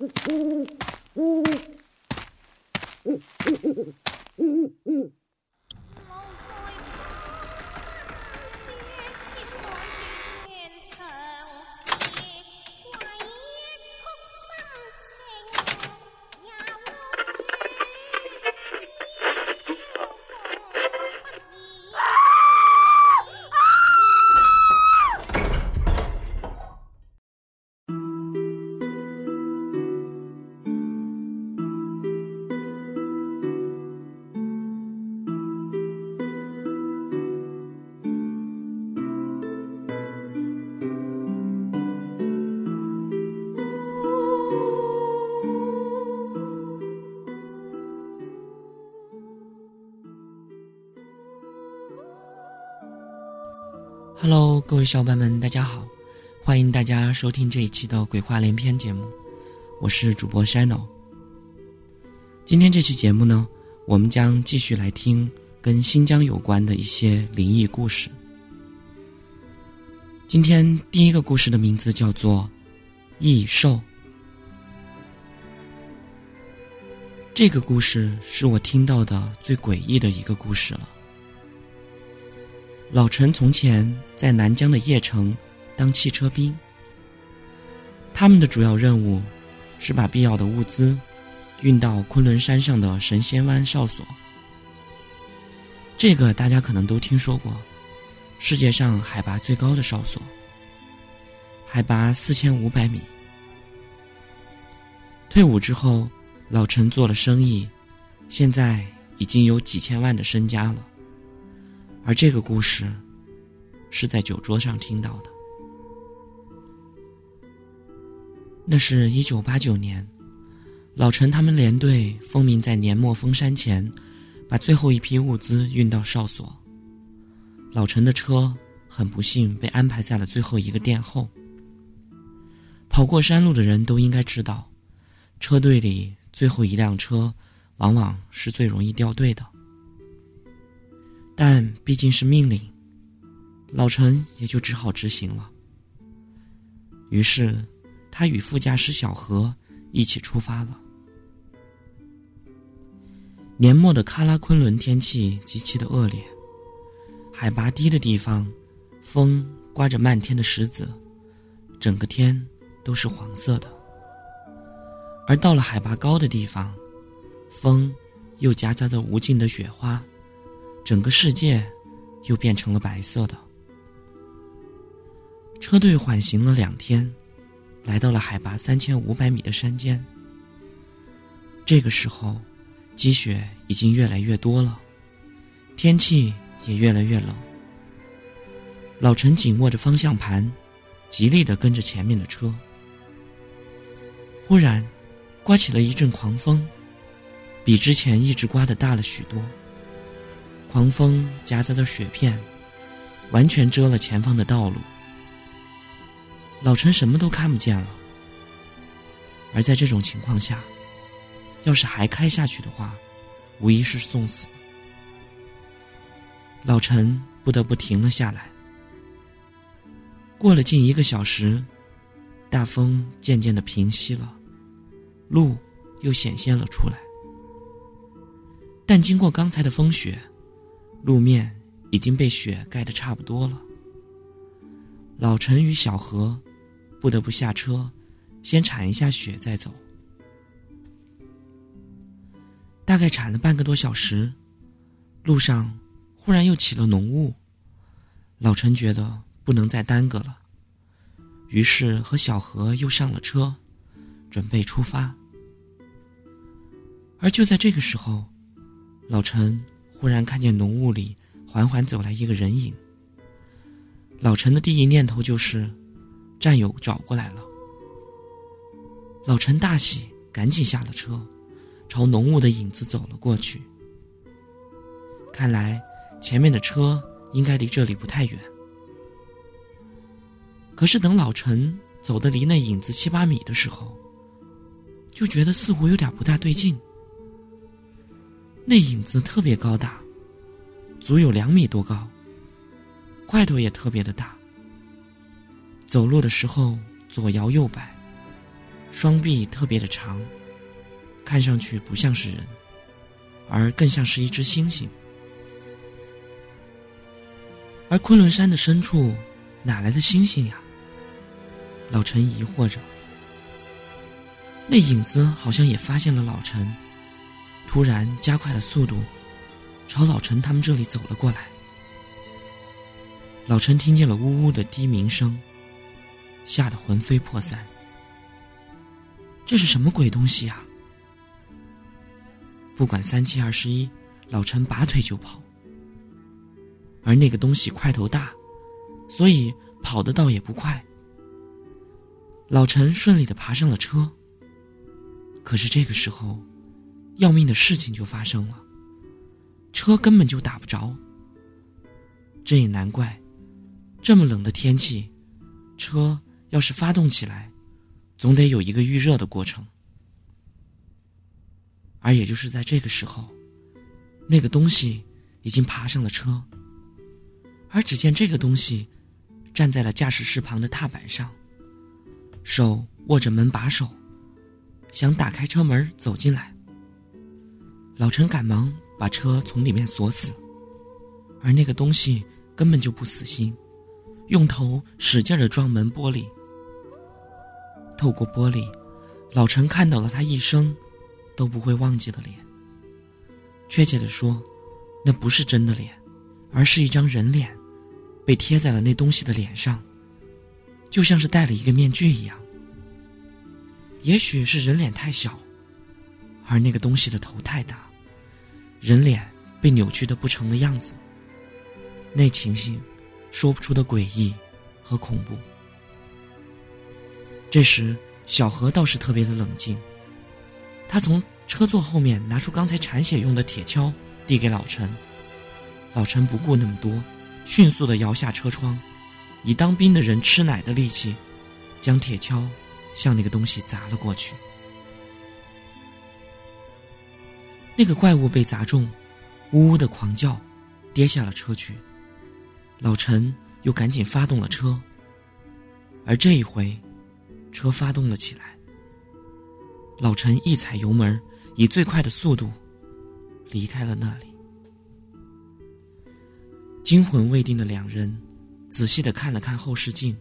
Mm-hmm. 各位小伙伴们，大家好！欢迎大家收听这一期的《鬼话连篇》节目，我是主播 Shano。今天这期节目呢，我们将继续来听跟新疆有关的一些灵异故事。今天第一个故事的名字叫做《异兽》。这个故事是我听到的最诡异的一个故事了。老陈从前在南疆的邺城当汽车兵，他们的主要任务是把必要的物资运到昆仑山上的神仙湾哨所。这个大家可能都听说过，世界上海拔最高的哨所，海拔四千五百米。退伍之后，老陈做了生意，现在已经有几千万的身家了。而这个故事，是在酒桌上听到的。那是一九八九年，老陈他们连队奉命在年末封山前，把最后一批物资运到哨所。老陈的车很不幸被安排在了最后一个殿后。跑过山路的人都应该知道，车队里最后一辆车，往往是最容易掉队的。但毕竟是命令，老陈也就只好执行了。于是，他与副驾驶小何一起出发了。年末的喀拉昆仑天气极其的恶劣，海拔低的地方，风刮着漫天的石子，整个天都是黄色的；而到了海拔高的地方，风又夹杂着无尽的雪花。整个世界又变成了白色的。车队缓行了两天，来到了海拔三千五百米的山间。这个时候，积雪已经越来越多了，天气也越来越冷。老陈紧握着方向盘，极力的跟着前面的车。忽然，刮起了一阵狂风，比之前一直刮的大了许多。狂风夹杂着雪片，完全遮了前方的道路。老陈什么都看不见了。而在这种情况下，要是还开下去的话，无疑是送死。老陈不得不停了下来。过了近一个小时，大风渐渐的平息了，路又显现了出来。但经过刚才的风雪。路面已经被雪盖得差不多了。老陈与小何不得不下车，先铲一下雪再走。大概铲了半个多小时，路上忽然又起了浓雾。老陈觉得不能再耽搁了，于是和小何又上了车，准备出发。而就在这个时候，老陈。忽然看见浓雾里缓缓走来一个人影。老陈的第一念头就是，战友找过来了。老陈大喜，赶紧下了车，朝浓雾的影子走了过去。看来前面的车应该离这里不太远。可是等老陈走的离那影子七八米的时候，就觉得似乎有点不大对劲。那影子特别高大，足有两米多高，块头也特别的大。走路的时候左摇右摆，双臂特别的长，看上去不像是人，而更像是一只猩猩。而昆仑山的深处，哪来的猩猩呀？老陈疑惑着。那影子好像也发现了老陈，突然加快了速度，朝老陈他们这里走了过来。老陈听见了呜呜的低鸣声，吓得魂飞魄散。这是什么鬼东西呀？不管三七二十一，老陈拔腿就跑。而那个东西块头大，所以跑得倒也不快。老陈顺利的爬上了车。可是这个时候，要命的事情就发生了，车根本就打不着。这也难怪。这么冷的天气，车要是发动起来，总得有一个预热的过程。而也就是在这个时候，那个东西已经爬上了车。而只见这个东西站在了驾驶室旁的踏板上，手握着门把手，想打开车门走进来。老陈赶忙把车从里面锁死，而那个东西根本就不死心。用头使劲的撞门玻璃，透过玻璃，老陈看到了他一生都不会忘记的脸。确切的说，那不是真的脸，而是一张人脸，被贴在了那东西的脸上，就像是戴了一个面具一样。也许是人脸太小，而那个东西的头太大，人脸被扭曲的不成的样子。那情形。说不出的诡异和恐怖。这时，小何倒是特别的冷静。他从车座后面拿出刚才铲血用的铁锹，递给老陈。老陈不顾那么多，迅速的摇下车窗，以当兵的人吃奶的力气，将铁锹向那个东西砸了过去。那个怪物被砸中，呜呜的狂叫，跌下了车去。老陈又赶紧发动了车，而这一回，车发动了起来。老陈一踩油门，以最快的速度离开了那里。惊魂未定的两人仔细的看了看后视镜，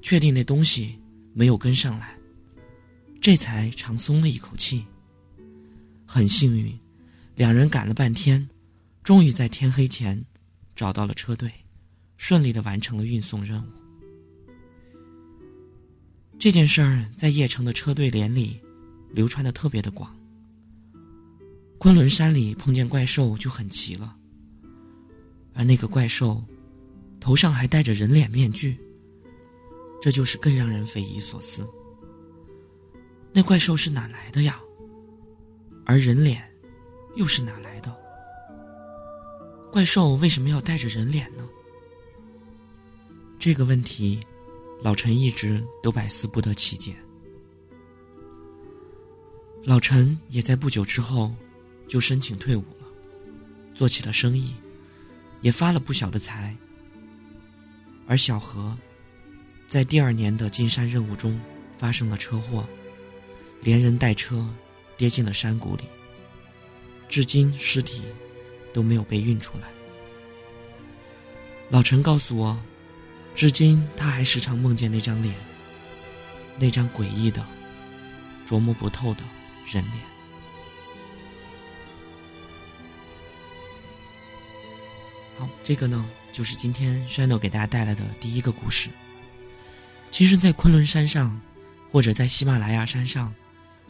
确定那东西没有跟上来，这才长松了一口气。很幸运，两人赶了半天，终于在天黑前找到了车队。顺利的完成了运送任务。这件事儿在邺城的车队连里流传的特别的广。昆仑山里碰见怪兽就很奇了，而那个怪兽头上还戴着人脸面具，这就是更让人匪夷所思。那怪兽是哪来的呀？而人脸又是哪来的？怪兽为什么要带着人脸呢？这个问题，老陈一直都百思不得其解。老陈也在不久之后就申请退伍了，做起了生意，也发了不小的财。而小何，在第二年的进山任务中发生了车祸，连人带车跌进了山谷里，至今尸体都没有被运出来。老陈告诉我。至今，他还时常梦见那张脸，那张诡异的、琢磨不透的人脸。好，这个呢，就是今天山诺给大家带来的第一个故事。其实，在昆仑山上，或者在喜马拉雅山上，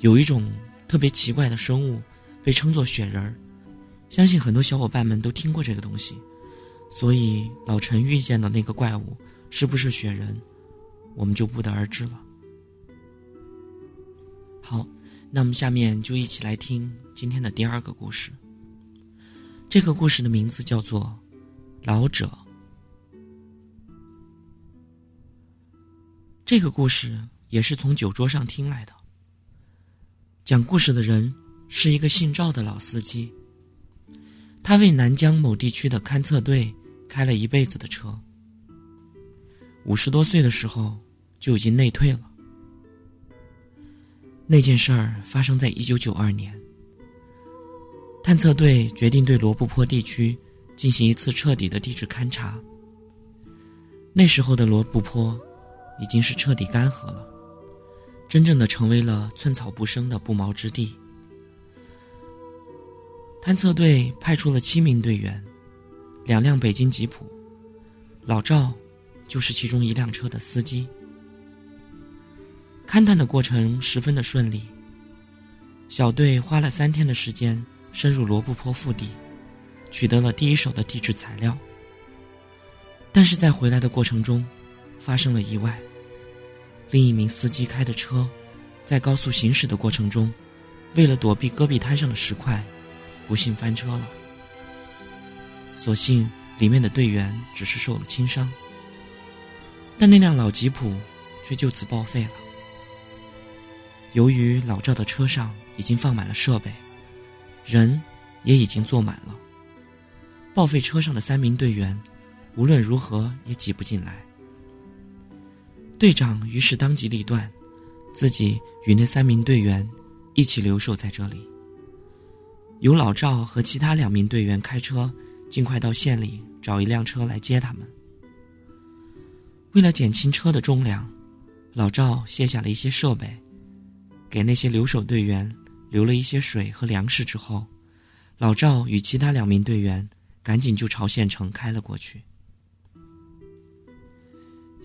有一种特别奇怪的生物，被称作雪人儿。相信很多小伙伴们都听过这个东西，所以老陈遇见的那个怪物。是不是雪人，我们就不得而知了。好，那我们下面就一起来听今天的第二个故事。这个故事的名字叫做《老者》。这个故事也是从酒桌上听来的。讲故事的人是一个姓赵的老司机，他为南疆某地区的勘测队开了一辈子的车。五十多岁的时候就已经内退了。那件事儿发生在一九九二年。探测队决定对罗布泊地区进行一次彻底的地质勘察。那时候的罗布泊已经是彻底干涸了，真正的成为了寸草不生的不毛之地。探测队派出了七名队员，两辆北京吉普，老赵就是其中一辆车的司机。勘探的过程十分的顺利。小队花了三天的时间深入罗布泊腹地，取得了第一手的地质材料。但是在回来的过程中，发生了意外。另一名司机开的车，在高速行驶的过程中，为了躲避戈壁滩上的石块，不幸翻车了。所幸里面的队员只是受了轻伤，但那辆老吉普却就此报废了。由于老赵的车上已经放满了设备，人也已经坐满了，报废车上的三名队员。无论如何也挤不进来。队长于是当机立断，自己与那三名队员一起留守在这里，由老赵和其他两名队员开车，尽快到县里找一辆车来接他们。为了减轻车的重量，老赵卸下了一些设备，给那些留守队员留了一些水和粮食之后，老赵与其他两名队员赶紧就朝县城开了过去。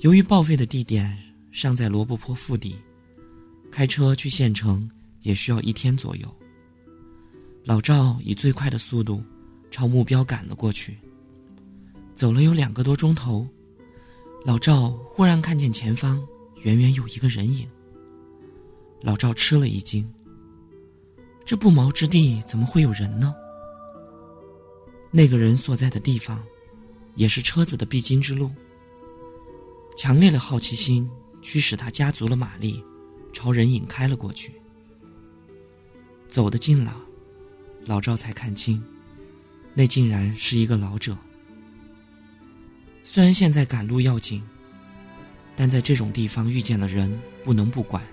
由于报废的地点尚在罗布泊腹地，开车去县城也需要一天左右。老赵以最快的速度朝目标赶了过去。走了有两个多钟头，老赵忽然看见前方远远有一个人影。老赵吃了一惊：这不毛之地怎么会有人呢？那个人所在的地方，也是车子的必经之路。强烈的好奇心驱使他加足了马力，朝人影开了过去。走得近了，老赵才看清，那竟然是一个老者。虽然现在赶路要紧，但在这种地方遇见了人，不能不管。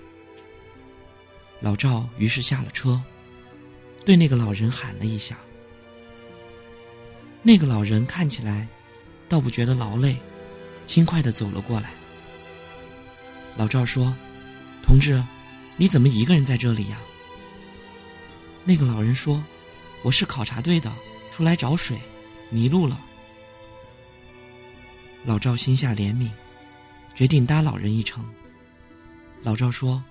老赵于是下了车，对那个老人喊了一下。那个老人看起来，倒不觉得劳累。轻快的走了过来。老赵说：“同志，你怎么一个人在这里呀？”那个老人说：“我是考察队的，出来找水，迷路了。”老赵心下怜悯，决定搭老人一程。老赵说：“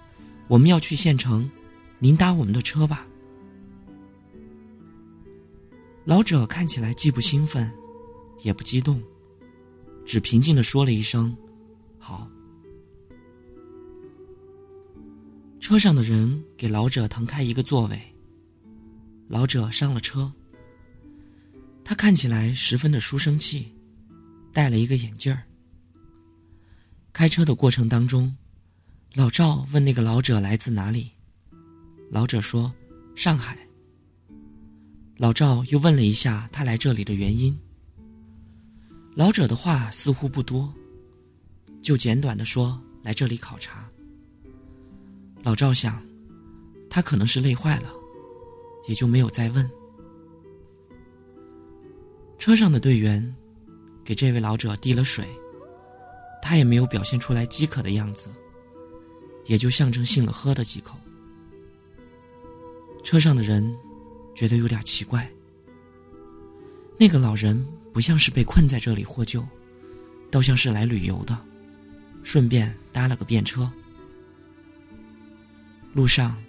我们要去县城，您搭我们的车吧。”老者看起来既不兴奋，也不激动。只平静的说了一声：“好。”车上的人给老者腾开一个座位。老者上了车。他看起来十分的书生气，戴了一个眼镜儿。开车的过程当中，老赵问那个老者来自哪里，老者说：“上海。”老赵又问了一下他来这里的原因。老者的话似乎不多，就简短的说来这里考察。老赵想，他可能是累坏了，也就没有再问。车上的队员给这位老者递了水，他也没有表现出来饥渴的样子，也就象征性的喝了几口。车上的人觉得有点奇怪，那个老人。不像是被困在这里获救，倒像是来旅游的，顺便搭了个便车。路上，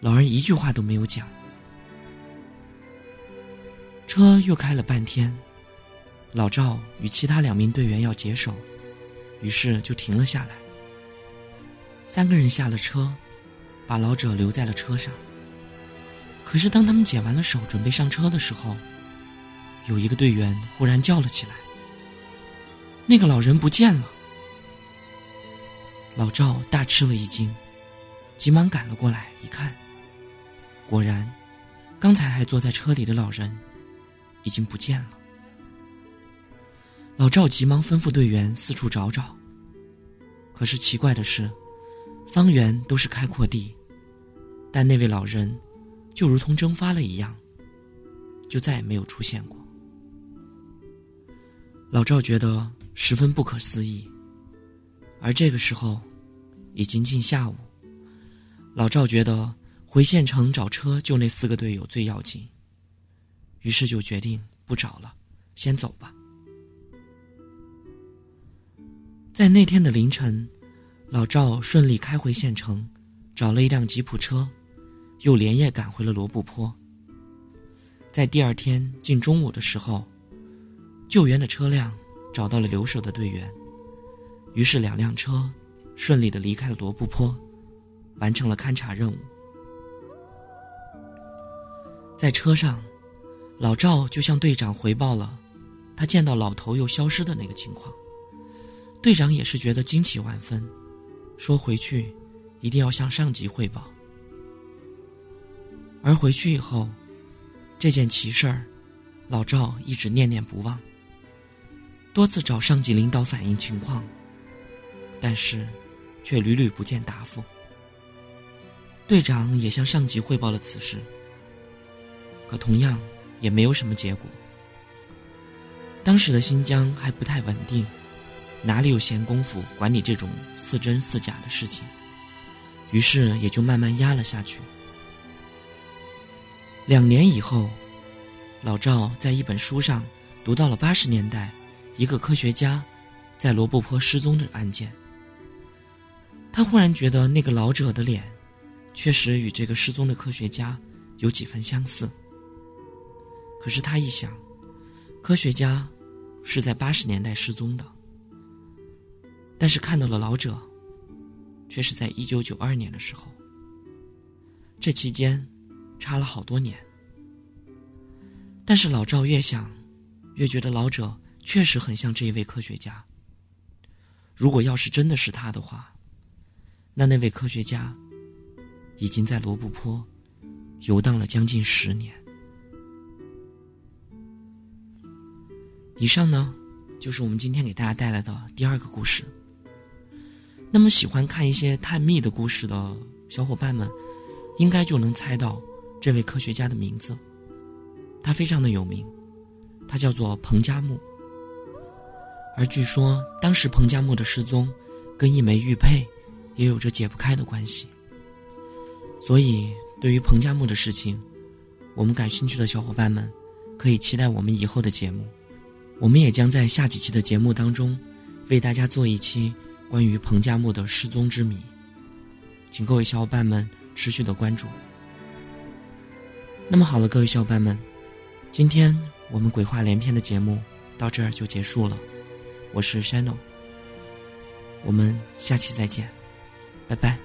老人一句话都没有讲。车又开了半天，老赵与其他两名队员要解手，于是就停了下来。三个人下了车，把老者留在了车上。可是当他们解完了手，准备上车的时候，有一个队员忽然叫了起来：“那个老人不见了！”老赵大吃了一惊，急忙赶了过来，一看，果然，刚才还坐在车里的老人已经不见了。老赵急忙吩咐队员四处找找。可是奇怪的是，方圆都是开阔地，但那位老人就如同蒸发了一样，就再也没有出现过。老赵觉得十分不可思议，而这个时候已经近下午。老赵觉得回县城找车救那四个队友最要紧，于是就决定不找了，先走吧。在那天的凌晨，老赵顺利开回县城，找了一辆吉普车，又连夜赶回了罗布泊。在第二天近中午的时候。救援的车辆找到了留守的队员，于是两辆车顺利的离开了罗布泊，完成了勘察任务。在车上，老赵就向队长回报了他见到老头又消失的那个情况。队长也是觉得惊奇万分，说回去一定要向上级汇报。而回去以后，这件奇事儿，老赵一直念念不忘。多次找上级领导反映情况，但是却屡屡不见答复。队长也向上级汇报了此事，可同样也没有什么结果。当时的新疆还不太稳定，哪里有闲工夫管理这种似真似假的事情？于是也就慢慢压了下去。两年以后，老赵在一本书上读到了八十年代。一个科学家在罗布泊失踪的案件，他忽然觉得那个老者的脸确实与这个失踪的科学家有几分相似。可是他一想，科学家是在八十年代失踪的，但是看到了老者，却是在一九九二年的时候。这期间差了好多年，但是老赵越想，越觉得老者。确实很像这一位科学家。如果要是真的是他的话，那那位科学家已经在罗布泊游荡了将近十年。以上呢，就是我们今天给大家带来的第二个故事。那么，喜欢看一些探秘的故事的小伙伴们，应该就能猜到这位科学家的名字。他非常的有名，他叫做彭加木。而据说，当时彭加木的失踪，跟一枚玉佩也有着解不开的关系。所以，对于彭加木的事情，我们感兴趣的小伙伴们，可以期待我们以后的节目。我们也将在下几期的节目当中，为大家做一期关于彭加木的失踪之谜，请各位小伙伴们持续的关注。那么好了，各位小伙伴们，今天我们鬼话连篇的节目到这儿就结束了。我是 Shanno，我们下期再见，拜拜。